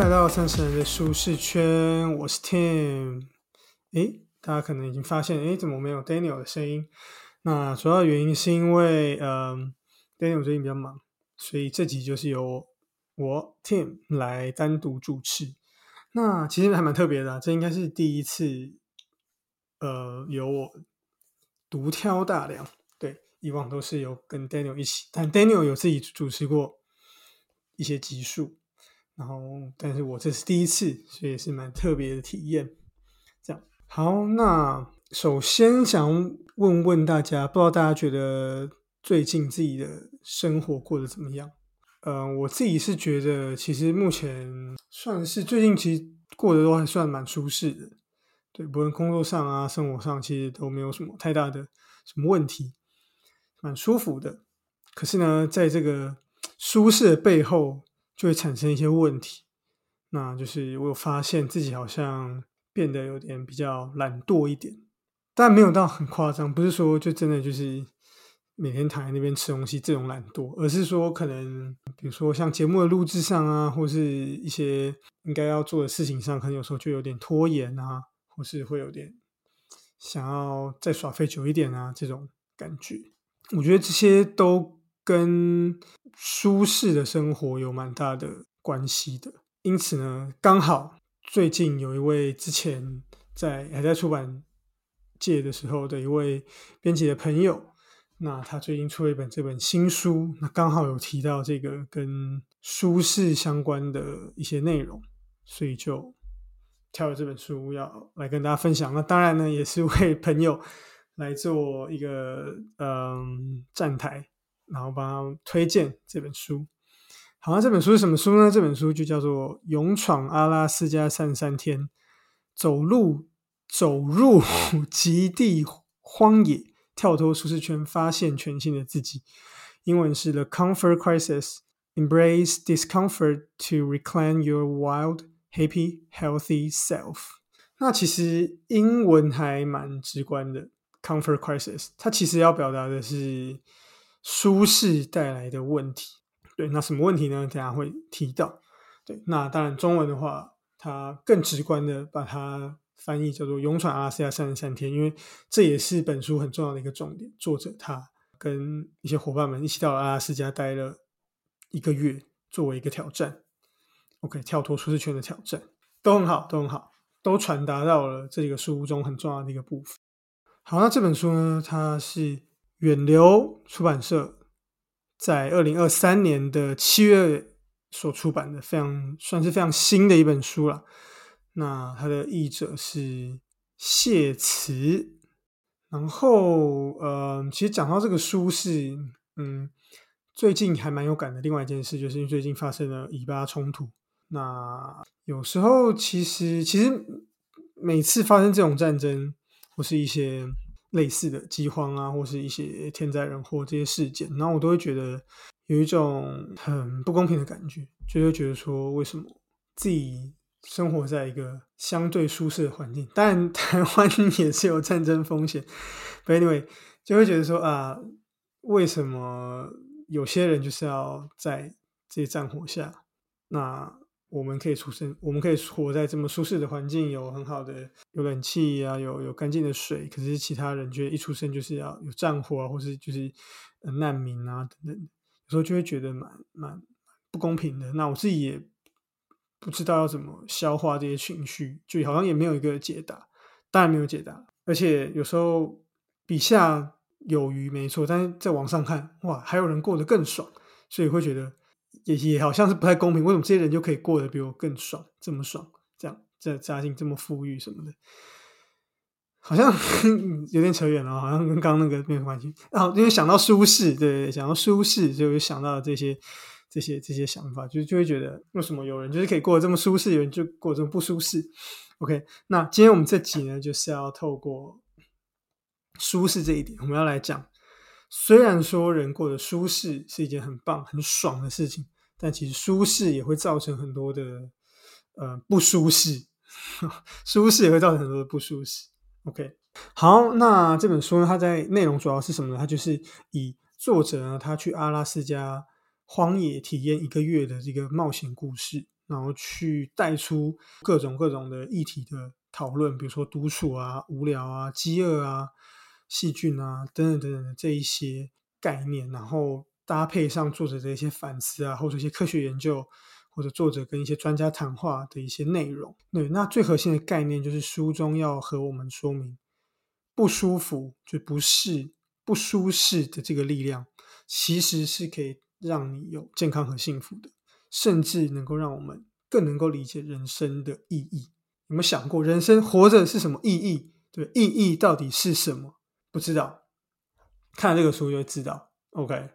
来到三十人的舒适圈，我是 Tim。诶，大家可能已经发现，诶，怎么没有 Daniel 的声音？那主要原因是因为，嗯，Daniel 最近比较忙，所以这集就是由我 Tim 来单独主持。那其实还蛮特别的，这应该是第一次，呃，由我独挑大梁。对，以往都是有跟 Daniel 一起，但 Daniel 有自己主持过一些集数。然后，但是我这是第一次，所以也是蛮特别的体验。这样好，那首先想问问大家，不知道大家觉得最近自己的生活过得怎么样？呃，我自己是觉得，其实目前算是最近其实过得都还算蛮舒适的。对，不论工作上啊、生活上，其实都没有什么太大的什么问题，蛮舒服的。可是呢，在这个舒适的背后，就会产生一些问题，那就是我有发现自己好像变得有点比较懒惰一点，但没有到很夸张，不是说就真的就是每天躺在那边吃东西这种懒惰，而是说可能比如说像节目的录制上啊，或是一些应该要做的事情上，可能有时候就有点拖延啊，或是会有点想要再耍废久一点啊这种感觉，我觉得这些都。跟舒适的生活有蛮大的关系的，因此呢，刚好最近有一位之前在还在出版界的时候的一位编辑的朋友，那他最近出了一本这本新书，那刚好有提到这个跟舒适相关的一些内容，所以就挑了这本书要来跟大家分享。那当然呢，也是为朋友来做一个嗯站台。然后帮他推荐这本书。好，那这本书是什么书呢？这本书就叫做《勇闯阿拉斯加三三天，走路走入极地荒野，跳脱舒适圈，发现全新的自己》。英文是 The Comfort Crisis: Embrace Discomfort to Reclaim Your Wild, Happy, Healthy Self。那其实英文还蛮直观的，Comfort Crisis，它其实要表达的是。舒适带来的问题，对，那什么问题呢？等下会提到。对，那当然中文的话，它更直观的把它翻译叫做“勇闯阿拉斯加三十三天”，因为这也是本书很重要的一个重点。作者他跟一些伙伴们一起到了阿拉斯加待了一个月，作为一个挑战。OK，跳脱舒适圈的挑战都很好，都很好，都传达到了这个书中很重要的一个部分。好，那这本书呢，它是。远流出版社在二零二三年的七月所出版的，非常算是非常新的一本书了。那它的译者是谢慈。然后，呃，其实讲到这个书是，嗯，最近还蛮有感的。另外一件事就是因为最近发生了以巴冲突。那有时候其实，其实每次发生这种战争或是一些。类似的饥荒啊，或是一些天灾人祸这些事件，然后我都会觉得有一种很不公平的感觉，就会觉得说，为什么自己生活在一个相对舒适的环境，当然台湾 也是有战争风险，But anyway，就会觉得说啊，为什么有些人就是要在这些战火下，那？我们可以出生，我们可以活在这么舒适的环境，有很好的有冷气啊，有有干净的水。可是其他人觉得一出生就是要有战火啊，或是就是难民啊等等，有时候就会觉得蛮蛮不公平的。那我自己也不知道要怎么消化这些情绪，就好像也没有一个解答，当然没有解答。而且有时候比下有余没错，但是在网上看，哇，还有人过得更爽，所以会觉得。也也好像是不太公平，为什么这些人就可以过得比我更爽，这么爽，这样这家境这么富裕什么的，好像 有点扯远了，好像跟刚刚那个没有关系。然后因为想到舒适，对，想到舒适，就想到这些这些这些想法，就就会觉得为什么有人就是可以过得这么舒适，有人就过得这么不舒适？OK，那今天我们这集呢，就是要透过舒适这一点，我们要来讲。虽然说人过得舒适是一件很棒、很爽的事情，但其实舒适也会造成很多的呃不舒适，舒适也会造成很多的不舒适。OK，好，那这本书呢，它在内容主要是什么呢？它就是以作者呢他去阿拉斯加荒野体验一个月的这个冒险故事，然后去带出各种各种的议题的讨论，比如说独处啊、无聊啊、饥饿啊、细菌啊等等等等的这一些概念，然后搭配上作者的一些反思啊，或者一些科学研究，或者作者跟一些专家谈话的一些内容。对，那最核心的概念就是书中要和我们说明，不舒服就不是不舒适的这个力量，其实是可以让你有健康和幸福的。甚至能够让我们更能够理解人生的意义。有没有想过，人生活着是什么意义？对，意义到底是什么？不知道。看这个书就会知道。OK，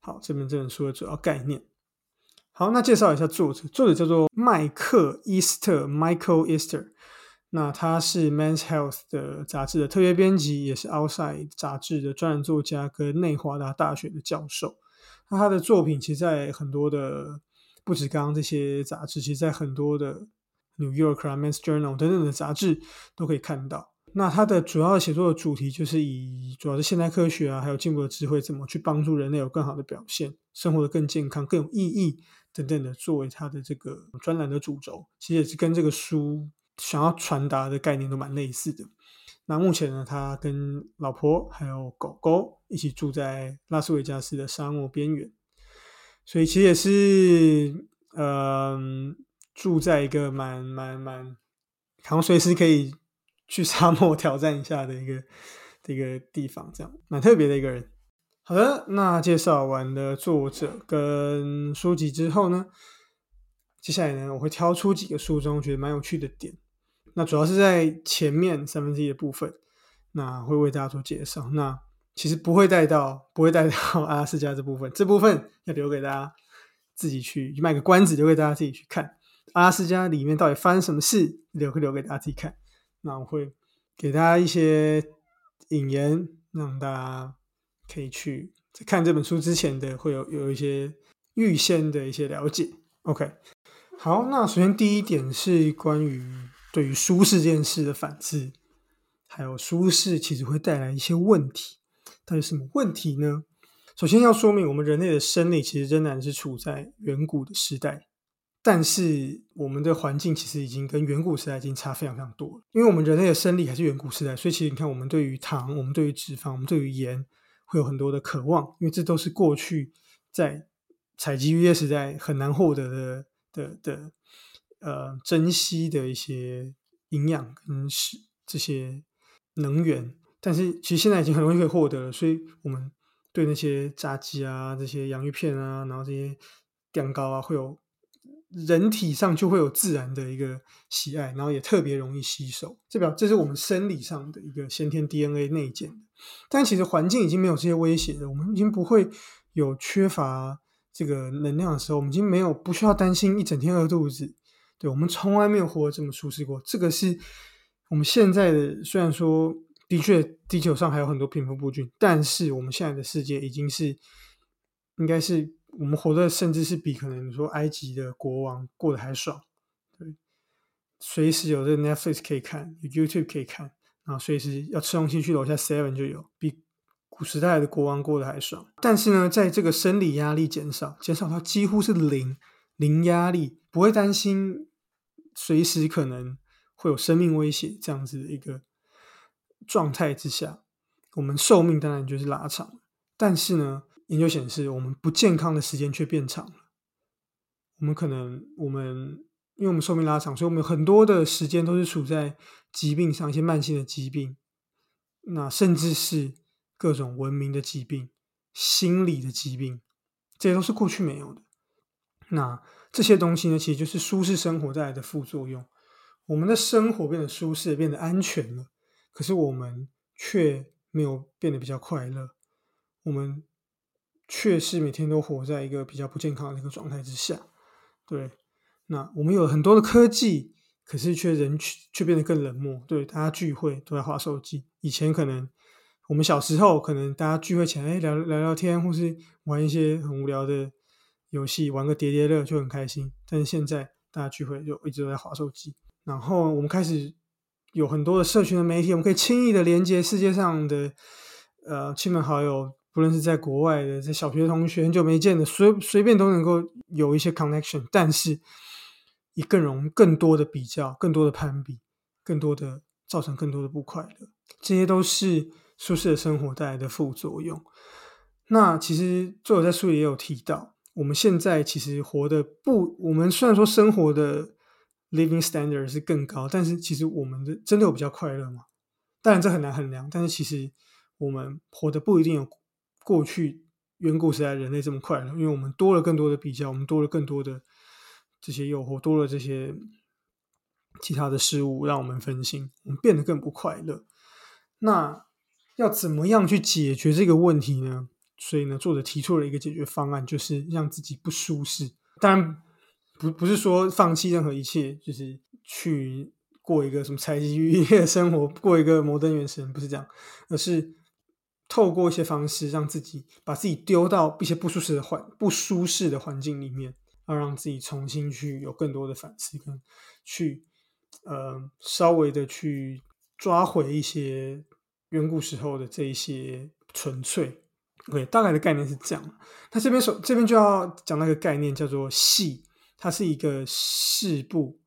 好，这边这本书的主要概念。好，那介绍一下作者。作者叫做麦克伊斯特 （Michael Easter）。那他是《Men's Health》的杂志的特约编辑，也是《Outside》杂志的专栏作家，跟内华达大学的教授。那他的作品其实，在很多的不止刚刚这些杂志，其实，在很多的《New York》《Men's Journal》等等的杂志都可以看到。那他的主要写作的主题，就是以主要是现代科学啊，还有进步的智慧，怎么去帮助人类有更好的表现，生活的更健康、更有意义等等的，作为他的这个专栏的主轴。其实也是跟这个书想要传达的概念都蛮类似的。那目前呢，他跟老婆还有狗狗一起住在拉斯维加斯的沙漠边缘，所以其实也是，嗯，住在一个蛮蛮蛮，好像随时可以去沙漠 挑战一下的一个一个地方，这样蛮特别的一个人。好的，那介绍完了作者跟书籍之后呢，接下来呢，我会挑出几个书中觉得蛮有趣的点。那主要是在前面三分之一的部分，那会为大家做介绍。那其实不会带到，不会带到 阿拉斯加这部分，这部分要留给大家自己去卖个关子，留给大家自己去看。阿拉斯加里面到底发生什么事，留留给大家自己看。那我会给大家一些引言，让大家可以去在看这本书之前的会有有一些预先的一些了解。OK，好，那首先第一点是关于。对于舒适这件事的反思，还有舒适其实会带来一些问题。到底什么问题呢？首先要说明，我们人类的生理其实仍然是处在远古的时代，但是我们的环境其实已经跟远古时代已经差非常非常多了。因为我们人类的生理还是远古时代，所以其实你看，我们对于糖、我们对于脂肪、我们对于盐会有很多的渴望，因为这都是过去在采集渔业时代很难获得的的的。呃，珍惜的一些营养跟是这些能源，但是其实现在已经很容易可以获得了，所以我们对那些炸鸡啊、这些洋芋片啊，然后这些蛋糕啊，会有人体上就会有自然的一个喜爱，然后也特别容易吸收。这表这是我们生理上的一个先天 DNA 内建的，但其实环境已经没有这些威胁了，我们已经不会有缺乏这个能量的时候，我们已经没有不需要担心一整天饿肚子。对我们从来没有活得这么舒适过。这个是我们现在的，虽然说的确地球上还有很多贫富不均，但是我们现在的世界已经是应该是我们活的，甚至是比可能你说埃及的国王过得还爽。对，随时有这个 Netflix 可以看，有 YouTube 可以看，然后随时要吃东西去楼下 Seven 就有，比古时代的国王过得还爽。但是呢，在这个生理压力减少，减少到几乎是零零压力，不会担心。随时可能会有生命威胁，这样子的一个状态之下，我们寿命当然就是拉长。但是呢，研究显示，我们不健康的时间却变长了。我们可能，我们因为我们寿命拉长，所以我们有很多的时间都是处在疾病上，一些慢性的疾病，那甚至是各种文明的疾病、心理的疾病，这些都是过去没有的。那。这些东西呢，其实就是舒适生活带来的副作用。我们的生活变得舒适，变得安全了，可是我们却没有变得比较快乐。我们却是每天都活在一个比较不健康的一个状态之下。对，那我们有很多的科技，可是却人却却变得更冷漠。对，大家聚会都在划手机。以前可能我们小时候，可能大家聚会起来，哎，聊聊聊天，或是玩一些很无聊的。游戏玩个叠叠乐就很开心，但是现在大家聚会就一直都在划手机。然后我们开始有很多的社群的媒体，我们可以轻易的连接世界上的呃亲朋好友，不论是在国外的，在小学同学很久没见的，随随便都能够有一些 connection，但是也更容更多的比较，更多的攀比，更多的造成更多的不快乐，这些都是舒适的生活带来的副作用。那其实作者在书里也有提到，我们现在其实活的不，我们虽然说生活的 living standard 是更高，但是其实我们的真的有比较快乐吗？当然这很难衡量，但是其实我们活的不一定有过去远古时代人类这么快乐，因为我们多了更多的比较，我们多了更多的这些诱惑，多了这些其他的事物让我们分心，我们变得更不快乐。那要怎么样去解决这个问题呢？所以呢，作者提出了一个解决方案，就是让自己不舒适。当然，不不是说放弃任何一切，就是去过一个什么采集渔业生活，过一个摩登原始人，不是这样，而是透过一些方式，让自己把自己丢到一些不舒适的环、不舒适的环境里面，要让自己重新去有更多的反思，跟去呃稍微的去抓回一些远古时候的这一些纯粹。OK，大概的概念是这样。那这边首这边就要讲那个概念叫做“系”，它是一个士部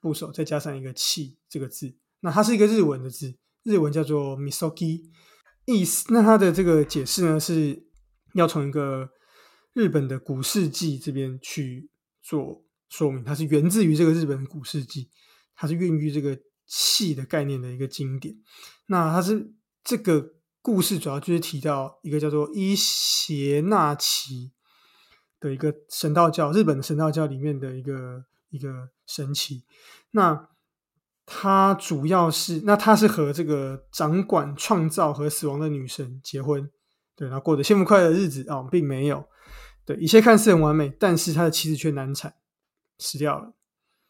部首，再加上一个“气”这个字。那它是一个日文的字，日文叫做 “misogi”。意思，那它的这个解释呢，是要从一个日本的古世纪这边去做说明。它是源自于这个日本的古世纪，它是孕育这个“气”的概念的一个经典。那它是这个。故事主要就是提到一个叫做伊邪那岐的一个神道教，日本的神道教里面的一个一个神奇。那他主要是，那他是和这个掌管创造和死亡的女神结婚，对，然后过着幸福快乐的日子啊，并没有，对，一切看似很完美，但是他的妻子却难产，死掉了，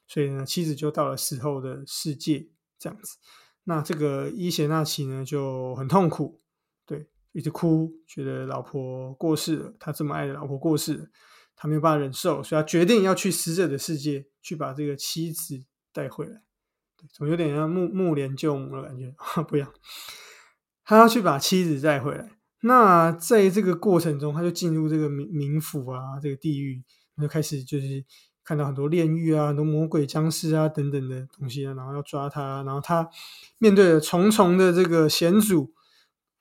所以呢，妻子就到了死后的世界这样子。那这个伊邪那岐呢就很痛苦。对一直哭，觉得老婆过世了，他这么爱的老婆过世了，他没有办法忍受，所以他决定要去死者的世界，去把这个妻子带回来。怎么有点像木木莲救母的感觉？不要，他要去把妻子带回来。那在这个过程中，他就进入这个冥冥府啊，这个地狱，就开始就是看到很多炼狱啊，很多魔鬼、僵尸啊等等的东西啊，然后要抓他，然后他面对着重重的这个险阻。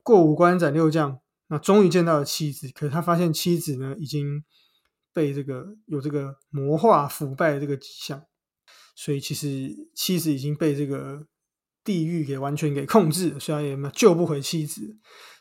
过五关斩六将，那终于见到了妻子。可是他发现妻子呢，已经被这个有这个魔化腐败的这个迹象，所以其实妻子已经被这个地狱给完全给控制了，所以他也救不回妻子，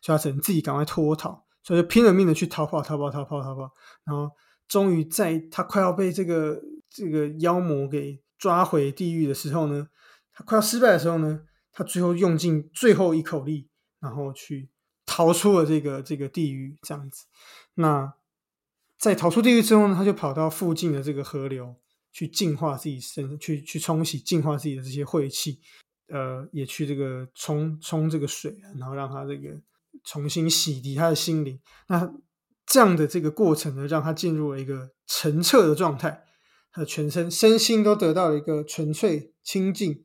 所以他只能自己赶快脱逃，所以就拼了命的去逃跑，逃跑，逃跑，逃跑。然后终于在他快要被这个这个妖魔给抓回地狱的时候呢，他快要失败的时候呢，他最后用尽最后一口力。然后去逃出了这个这个地狱，这样子。那在逃出地狱之后呢，他就跑到附近的这个河流去净化自己身，去去冲洗、净化自己的这些晦气。呃，也去这个冲冲这个水，然后让他这个重新洗涤他的心灵。那这样的这个过程呢，让他进入了一个澄澈的状态，他的全身身心都得到了一个纯粹清净。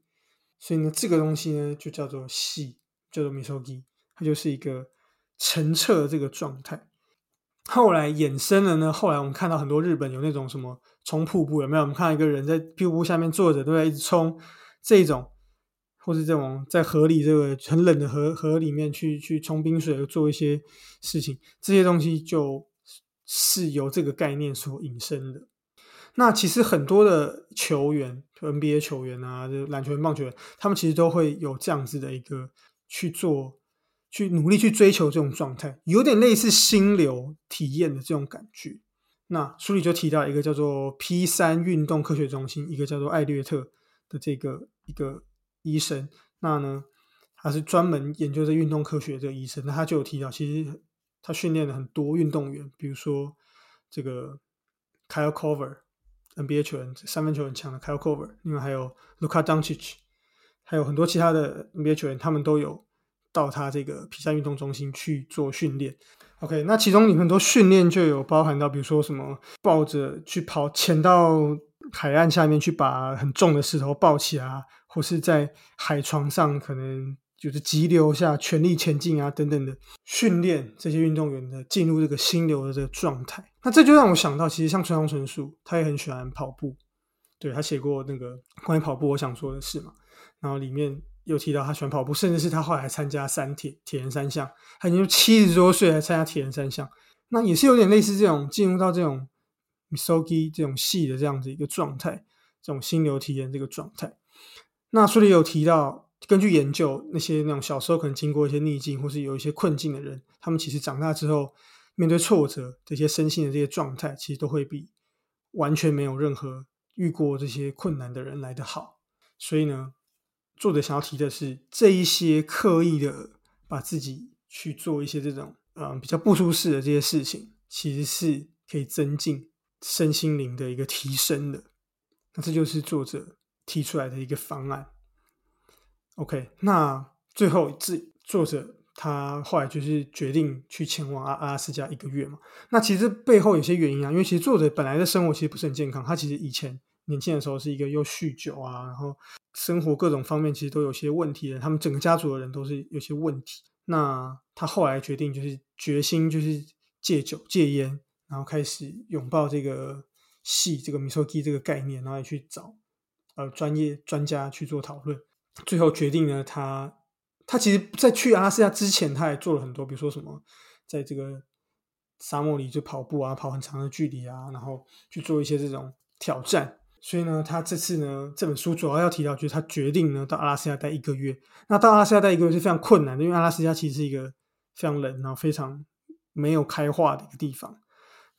所以呢，这个东西呢，就叫做洗。叫做 misogi，它就是一个澄澈的这个状态。后来衍生了呢，后来我们看到很多日本有那种什么冲瀑布，有没有？我们看到一个人在瀑布下面坐着，都在一直冲这种，或是这种在河里这个很冷的河河里面去去冲冰水，做一些事情，这些东西就是由这个概念所引申的。那其实很多的球员，NBA 球员啊，就篮球、棒球员，他们其实都会有这样子的一个。去做，去努力去追求这种状态，有点类似心流体验的这种感觉。那书里就提到一个叫做 P 三运动科学中心，一个叫做艾略特的这个一个医生。那呢，他是专门研究这运动科学这个医生。那他就有提到，其实他训练了很多运动员，比如说这个 Kyle Cover，NBA 球员，三分球很强的 Kyle Cover，另外还有 Luka Doncic。还有很多其他的 NBA 球员，他们都有到他这个皮赛运动中心去做训练。OK，那其中很多训练就有包含到，比如说什么抱着去跑，潜到海岸下面去把很重的石头抱起啊，或是在海床上可能就是急流下全力前进啊等等的训练，这些运动员的进入这个心流的这个状态。那这就让我想到，其实像村上春树，他也很喜欢跑步。对他写过那个关于跑步我想说的事嘛，然后里面有提到他喜欢跑步，甚至是他后来还参加三铁铁人三项，他已经七十多岁还参加铁人三项，那也是有点类似这种进入到这种 misogi 这种戏的这样子一个状态，这种心流体验这个状态。那书里有提到，根据研究，那些那种小时候可能经过一些逆境或是有一些困境的人，他们其实长大之后面对挫折这些身心的这些状态，其实都会比完全没有任何。遇过这些困难的人来的好，所以呢，作者想要提的是，这一些刻意的把自己去做一些这种嗯比较不舒适的这些事情，其实是可以增进身心灵的一个提升的。那这就是作者提出来的一个方案。OK，那最后这作者他后来就是决定去前往阿阿拉斯加一个月嘛。那其实背后有些原因啊，因为其实作者本来的生活其实不是很健康，他其实以前。年轻的时候是一个又酗酒啊，然后生活各种方面其实都有些问题的。他们整个家族的人都是有些问题。那他后来决定就是决心就是戒酒戒烟，然后开始拥抱这个戏这个 misogi 这个概念，然后去找呃专业专家去做讨论。最后决定呢，他他其实在去阿拉斯加之前，他也做了很多，比如说什么在这个沙漠里就跑步啊，跑很长的距离啊，然后去做一些这种挑战。所以呢，他这次呢，这本书主要要提到就是他决定呢到阿拉斯加待一个月。那到阿拉斯加待一个月是非常困难的，因为阿拉斯加其实是一个非常冷，然后非常没有开化的一个地方。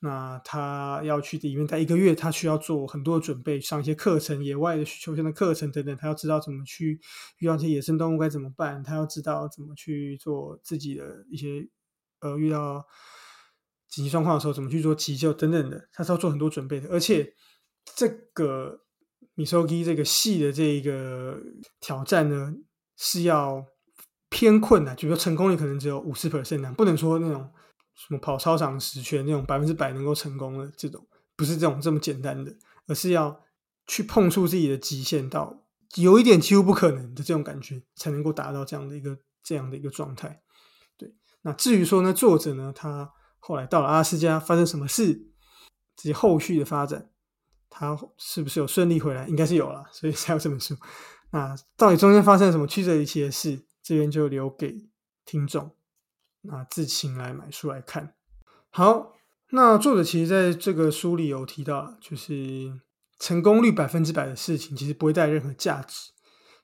那他要去里面待一个月，他需要做很多的准备，上一些课程、野外的需求性的课程等等。他要知道怎么去遇到一些野生动物该怎么办，他要知道怎么去做自己的一些呃遇到紧急状况的时候怎么去做急救等等的，他是要做很多准备的，而且。这个米索基这个戏的这一个挑战呢，是要偏困难，就说成功率可能只有五十 percent 不能说那种什么跑操场十圈那种百分之百能够成功的这种，不是这种这么简单的，而是要去碰触自己的极限到有一点几乎不可能的这种感觉，才能够达到这样的一个这样的一个状态。对，那至于说呢，作者呢，他后来到了阿拉斯加，发生什么事，这些后续的发展。他是不是有顺利回来？应该是有了，所以才有这本书。那到底中间发生了什么曲折离奇的事？这边就留给听众那自行来买书来看。好，那作者其实在这个书里有提到，就是成功率百分之百的事情其实不会带任何价值。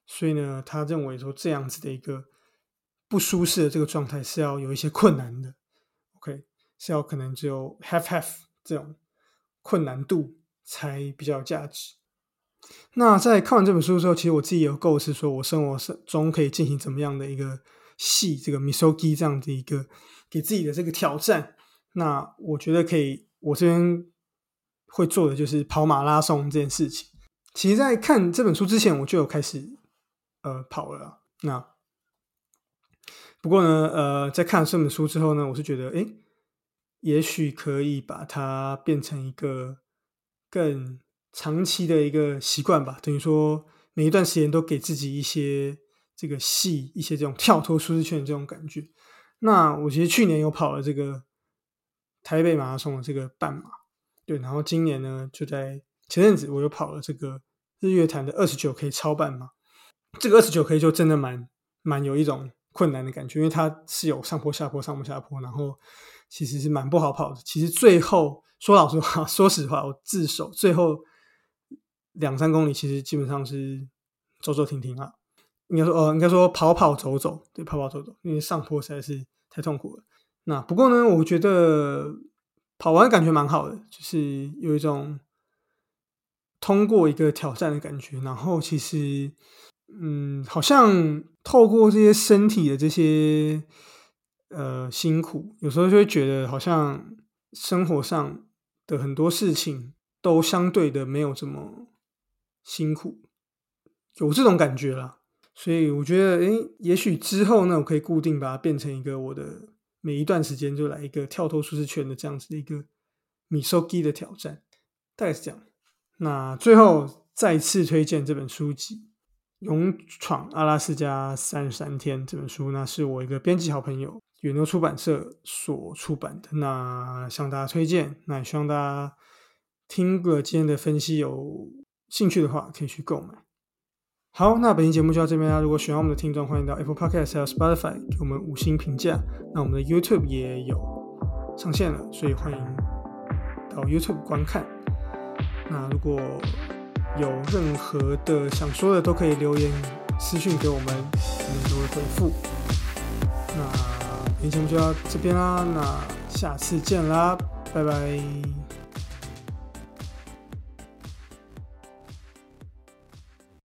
所以呢，他认为说这样子的一个不舒适的这个状态是要有一些困难的。OK，是要可能只有 half half 这种困难度。才比较有价值。那在看完这本书之后，其实我自己有构思，说我生活中可以进行怎么样的一个戏，这个 misogi 这样的一个给自己的这个挑战。那我觉得可以，我这边会做的就是跑马拉松这件事情。其实，在看这本书之前，我就有开始呃跑了。那不过呢，呃，在看了这本书之后呢，我是觉得，哎，也许可以把它变成一个。更长期的一个习惯吧，等于说每一段时间都给自己一些这个戏，一些这种跳脱舒适圈的这种感觉。那我其实去年有跑了这个台北马拉松的这个半马，对，然后今年呢就在前阵子我又跑了这个日月潭的二十九 K 超半马。这个二十九 K 就真的蛮蛮有一种困难的感觉，因为它是有上坡下坡上坡下坡，然后其实是蛮不好跑的。其实最后。说老实话，说实话，我自首最后两三公里，其实基本上是走走停停啊。应该说，呃，应该说跑跑走走，对，跑跑走走，因为上坡实在是太痛苦了。那不过呢，我觉得跑完感觉蛮好的，就是有一种通过一个挑战的感觉。然后其实，嗯，好像透过这些身体的这些呃辛苦，有时候就会觉得好像生活上。的很多事情都相对的没有这么辛苦，有这种感觉了。所以我觉得，诶，也许之后呢，我可以固定把它变成一个我的每一段时间就来一个跳脱舒适圈的这样子的一个米 s 基的挑战，大概是这样。那最后再次推荐这本书籍《勇闯阿拉斯加三十三天》这本书，那是我一个编辑好朋友远流出版社所出版的。那向大家推荐，那也希望大家听个今天的分析有兴趣的话，可以去购买。好，那本期节目就到这边啦。如果喜欢我们的听众，欢迎到 Apple Podcast 还有 Spotify 给我们五星评价。那我们的 YouTube 也有上线了，所以欢迎到 YouTube 观看。那如果有任何的想说的，都可以留言私讯给我们，我们都会回复。那今天就到这边啦，那下次见啦，拜拜。